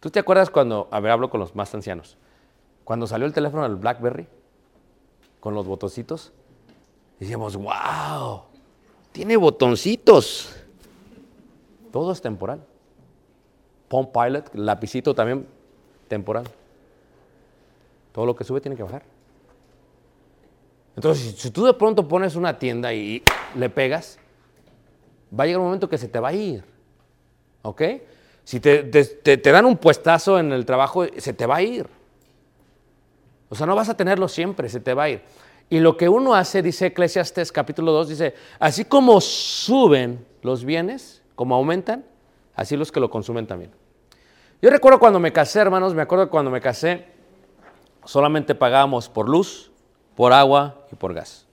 ¿Tú te acuerdas cuando, a ver, hablo con los más ancianos, cuando salió el teléfono del BlackBerry con los botoncitos? Decíamos, wow, tiene botoncitos. Todo es temporal. Palm Pilot, lapicito también, temporal. Todo lo que sube tiene que bajar. Entonces, si, tú de pronto pones una tienda y le pegas, va a llegar un momento que se te va a ir. ¿Ok? Si te, te- te- dan un puestazo en el trabajo, se te va a ir. O sea, no vas a tenerlo siempre, se te va a ir. Y lo que uno hace, dice Eclesiastes capítulo 2, dice, así como suben los bienes, como aumentan, así los que lo consumen también. Yo recuerdo cuando me casé, hermanos, me acuerdo cuando me casé, solamente pagábamos por luz, por agua y por gas.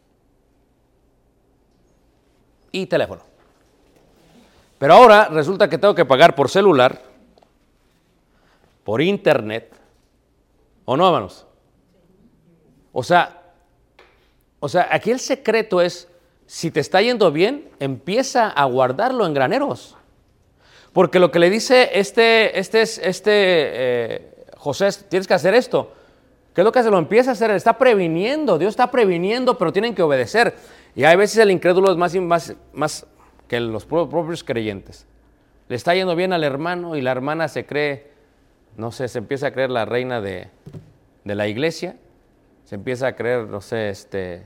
Y teléfono. Pero ahora resulta que tengo que pagar por celular, por internet, ¿o no, hermanos? O sea, o sea, aquí el secreto es, si te está yendo bien, empieza a guardarlo en graneros. Porque lo que le dice este, este, es- este eh, José, es, tienes que hacer esto. ¿Qué es lo que hace? Lo empieza a hacer, está previniendo, Dios está previniendo, pero tienen que obedecer. Y hay veces el incrédulo es más, más, más que los pro- propios creyentes. Le está yendo bien al hermano y la hermana se cree, no sé, se empieza a creer la reina de, de la iglesia, se empieza a creer, no sé, este,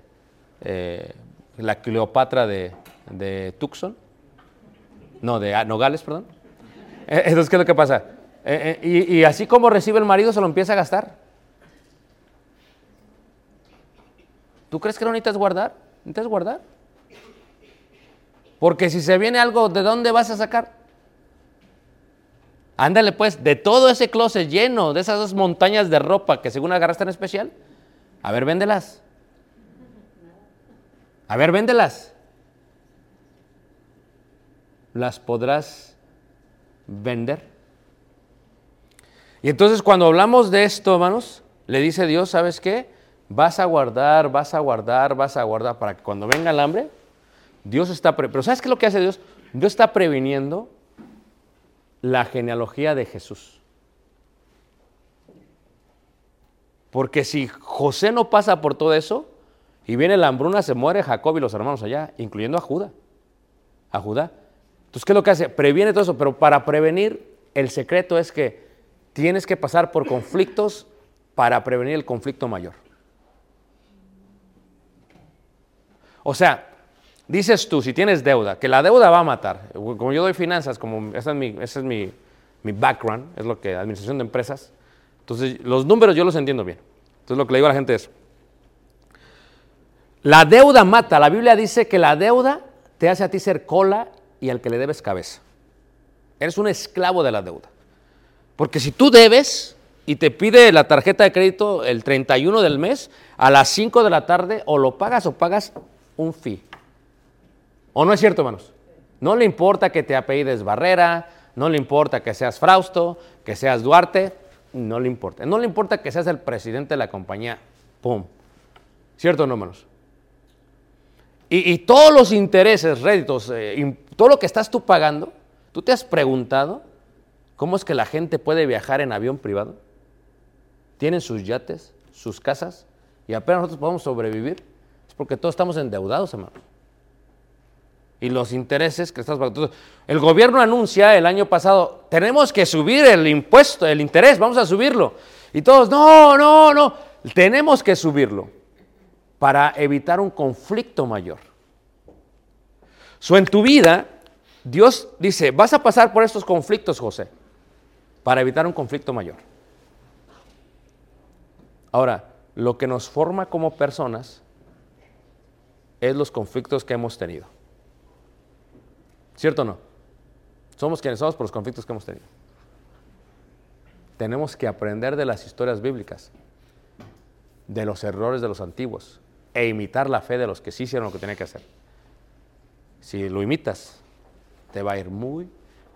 eh, la Cleopatra de, de Tucson, no, de ah, Nogales, perdón. Eh, Entonces, ¿qué es lo que pasa? Eh, y, y así como recibe el marido, se lo empieza a gastar. ¿Tú crees que no necesitas guardar? ¿Necesitas guardar? Porque si se viene algo, ¿de dónde vas a sacar? Ándale pues, de todo ese closet lleno, de esas dos montañas de ropa que según agarraste en especial, a ver, véndelas. A ver, véndelas. ¿Las podrás vender? Y entonces cuando hablamos de esto, hermanos, le dice Dios, ¿sabes qué? Vas a guardar, vas a guardar, vas a guardar para que cuando venga el hambre, Dios está... pre- Pero ¿sabes qué es lo que hace Dios? Dios está previniendo la genealogía de Jesús. Porque si José no pasa por todo eso y viene la hambruna, se muere Jacob y los hermanos allá, incluyendo a Judá. A Judá. Entonces, ¿qué es lo que hace? Previene todo eso, pero para prevenir, el secreto es que tienes que pasar por conflictos para prevenir el conflicto mayor. O sea, dices tú, si tienes deuda, que la deuda va a matar. Como yo doy finanzas, como ese es mi, es mi, mi background, es lo que administración de empresas. Entonces, los números yo los entiendo bien. Entonces, lo que le digo a la gente es, la deuda mata. La Biblia dice que la deuda te hace a ti ser cola y al que le debes cabeza. Eres un esclavo de la deuda. Porque si tú debes y te pide la tarjeta de crédito el 31 del mes, a las 5 de la tarde o lo pagas o pagas un fee. ¿O no es cierto, hermanos? No le importa que te apellides Barrera, no le importa que seas Frausto, que seas Duarte, no le importa. No le importa que seas el presidente de la compañía, ¡pum! ¿Cierto o no, hermanos? Y, todos los intereses, réditos, eh, todo lo que estás tú pagando, ¿tú te has preguntado cómo es que la gente puede viajar en avión privado? Tienen sus yates, sus casas, y apenas nosotros podemos sobrevivir. Es porque todos estamos endeudados, hermanos. Y los intereses que estás pagando. El gobierno anuncia el año pasado, tenemos que subir el impuesto, el interés, vamos a subirlo. Y todos, no, no, no, tenemos que subirlo para evitar un conflicto mayor. So, en tu vida, Dios dice, vas a pasar por estos conflictos, José, para evitar un conflicto mayor. Ahora, lo que nos forma como personas es los conflictos que hemos tenido. ¿Cierto o no? Somos quienes somos por los conflictos que hemos tenido. Tenemos que aprender de las historias bíblicas, de los errores de los antiguos, e imitar la fe de los que sí hicieron lo que tenían que hacer. Si lo imitas, te va a ir muy,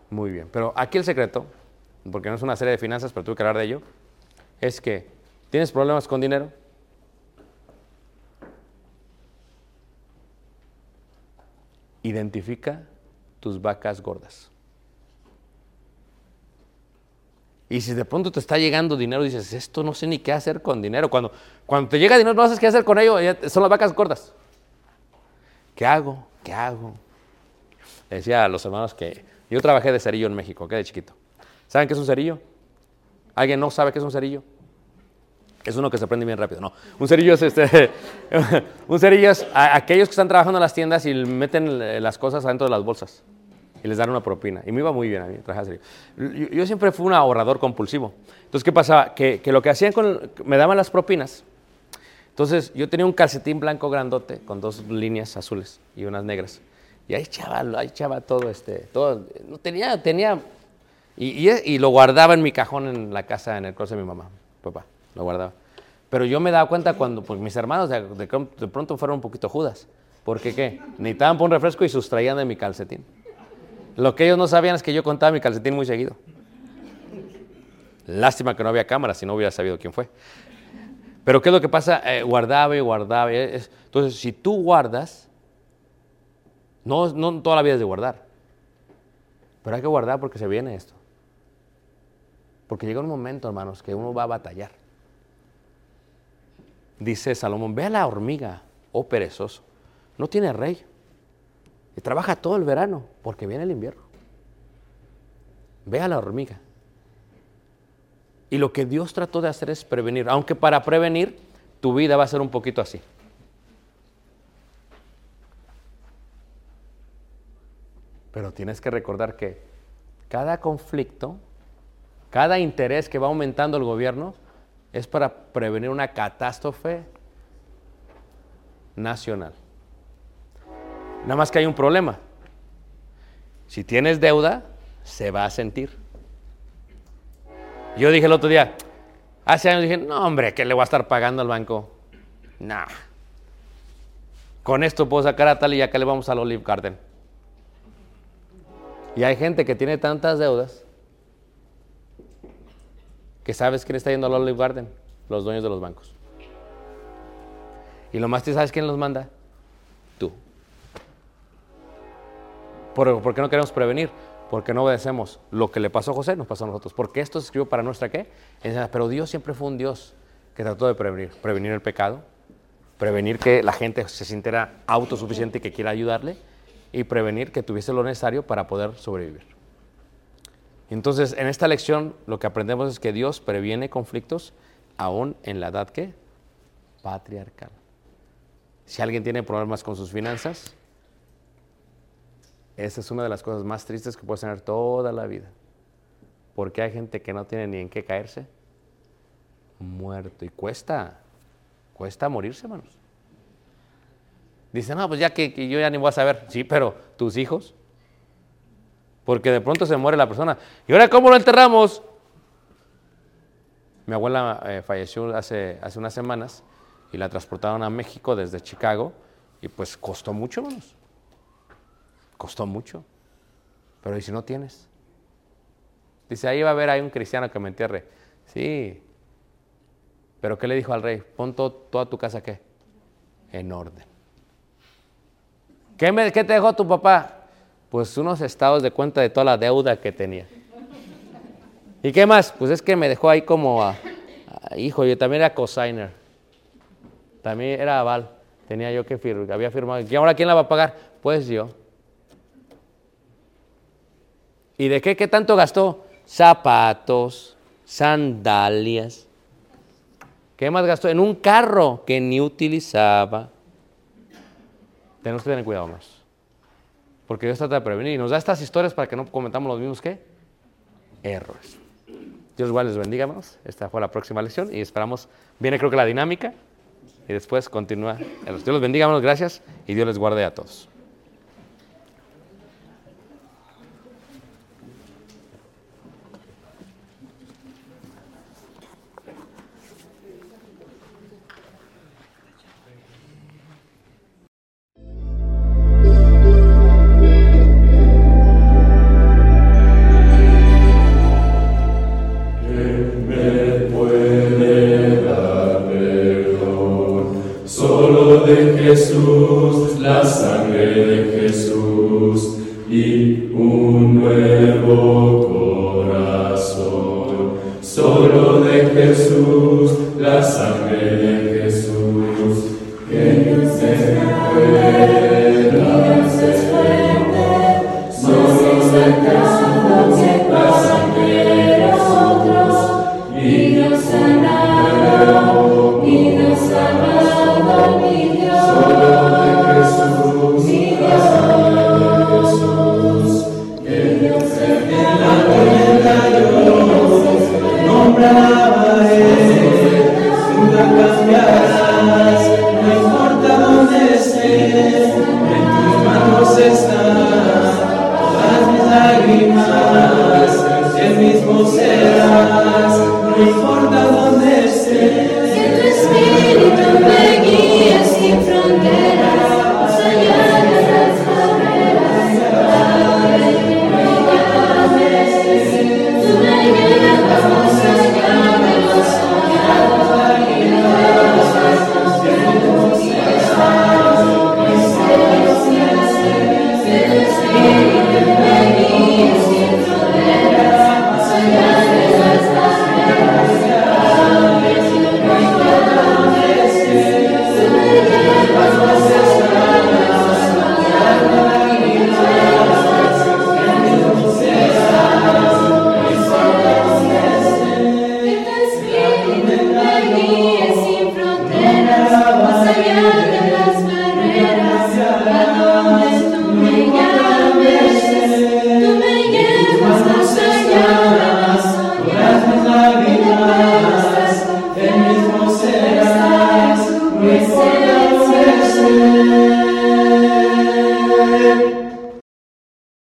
muy bien. Pero aquí el secreto, porque no es una serie de finanzas, pero tuve que hablar de ello, es que tienes problemas con dinero. Identifica tus vacas gordas. Y si de pronto te está llegando dinero, dices, esto no sé ni qué hacer con dinero. Cuando, cuando te llega dinero, no sabes qué hacer con ello, son las vacas gordas. ¿Qué hago? ¿Qué hago? Le decía a los hermanos que yo trabajé de cerillo en México, que de chiquito. ¿Saben qué es un cerillo? ¿Alguien no sabe qué es un cerillo? Es uno que se prende bien rápido, no. Un cerillo es este. un cerillo aquellos que están trabajando en las tiendas y meten eh, las cosas adentro de las bolsas y les dan una propina. Y me iba muy bien a mí, trabajar cerillo. Yo, yo siempre fui un ahorrador compulsivo. Entonces, ¿qué pasaba? Que, que lo que hacían con. Me daban las propinas. Entonces, yo tenía un calcetín blanco grandote con dos líneas azules y unas negras. Y ahí echaba, ahí echaba todo este. Todo, no tenía, tenía y, y- y lo guardaba en mi cajón en la casa, en el closet de mi mamá, papá, lo guardaba. Pero yo me daba cuenta cuando pues, mis hermanos de, pronto fueron un poquito judas. Porque qué? Necesitaban por un refresco y sustraían de mi calcetín. Lo que ellos no sabían es que yo contaba mi calcetín muy seguido. Lástima que no había cámara, si no hubiera sabido quién fue. Pero ¿qué es lo que pasa? Eh, guardaba y guardaba. entonces, si tú guardas, no, no toda la vida es de guardar. Pero hay que guardar porque se viene esto. Porque llega un momento, hermanos, que uno va a batallar. Dice Salomón, ve a la hormiga, oh perezoso. No tiene rey. Y trabaja todo el verano porque viene el invierno. Ve a la hormiga. Y lo que Dios trató de hacer es prevenir. Aunque para prevenir, tu vida va a ser un poquito así. Pero tienes que recordar que cada conflicto, cada interés que va aumentando el gobierno es para prevenir una catástrofe nacional. Nada más que hay un problema. Si tienes deuda, se va a sentir. Yo dije el otro día, hace años dije, no hombre, ¿qué le voy a estar pagando al banco? Nah. Con esto puedo sacar a tal y que le vamos al Olive Garden. Y hay gente que tiene tantas deudas que sabes quién está yendo al Olive Garden, los dueños de los bancos. Y lo más, ¿sabes quién los manda? Tú. ¿Por, por qué no queremos prevenir? Porque no obedecemos. Lo que le pasó a José nos pasó a nosotros. Porque esto se escribió para nuestra qué? Pero Dios siempre fue un Dios que trató de prevenir. Prevenir el pecado, prevenir que la gente se sintiera autosuficiente y que quiera ayudarle, y prevenir que tuviese lo necesario para poder sobrevivir. Entonces, en esta lección lo que aprendemos es que Dios previene conflictos aún en la edad que patriarcal. Si alguien tiene problemas con sus finanzas, esa es una de las cosas más tristes que puedes tener toda la vida. Porque hay gente que no tiene ni en qué caerse, muerto. Y cuesta, cuesta morirse, hermanos. Dicen, no, pues ya que, que yo ya ni voy a saber. Sí, pero tus hijos. Porque de pronto se muere la persona. ¿Y ahora cómo lo enterramos? Mi abuela eh, falleció hace, hace unas semanas y la transportaron a México desde Chicago y pues costó mucho. Costó mucho. Pero ¿y si no tienes? Dice, ahí va a haber hay un cristiano que me entierre. Sí. Pero ¿qué le dijo al rey? Pon to- toda tu casa qué? En orden. ¿Qué, me- qué te dejó tu papá? Pues unos estados de cuenta de toda la deuda que tenía. ¿Y qué más? Pues es que me dejó ahí como, a- hijo, yo también era cosigner. También era aval. Tenía yo que firmar, había firmado. ¿Y ahora quién la va a pagar? Pues yo. ¿Y de qué, qué tanto gastó? Zapatos, sandalias. ¿Qué más gastó? En un carro que ni utilizaba. Tenemos que tener cuidado, hermanos. Porque Dios trata de prevenir y nos da estas historias para que no cometamos los mismos ¿qué? errores. Dios igual les bendiga, hermanos. Esta fue la próxima lección y esperamos, viene creo que la dinámica y después continúa. Dios los bendiga, hermanos, gracias y Dios les guarde a todos.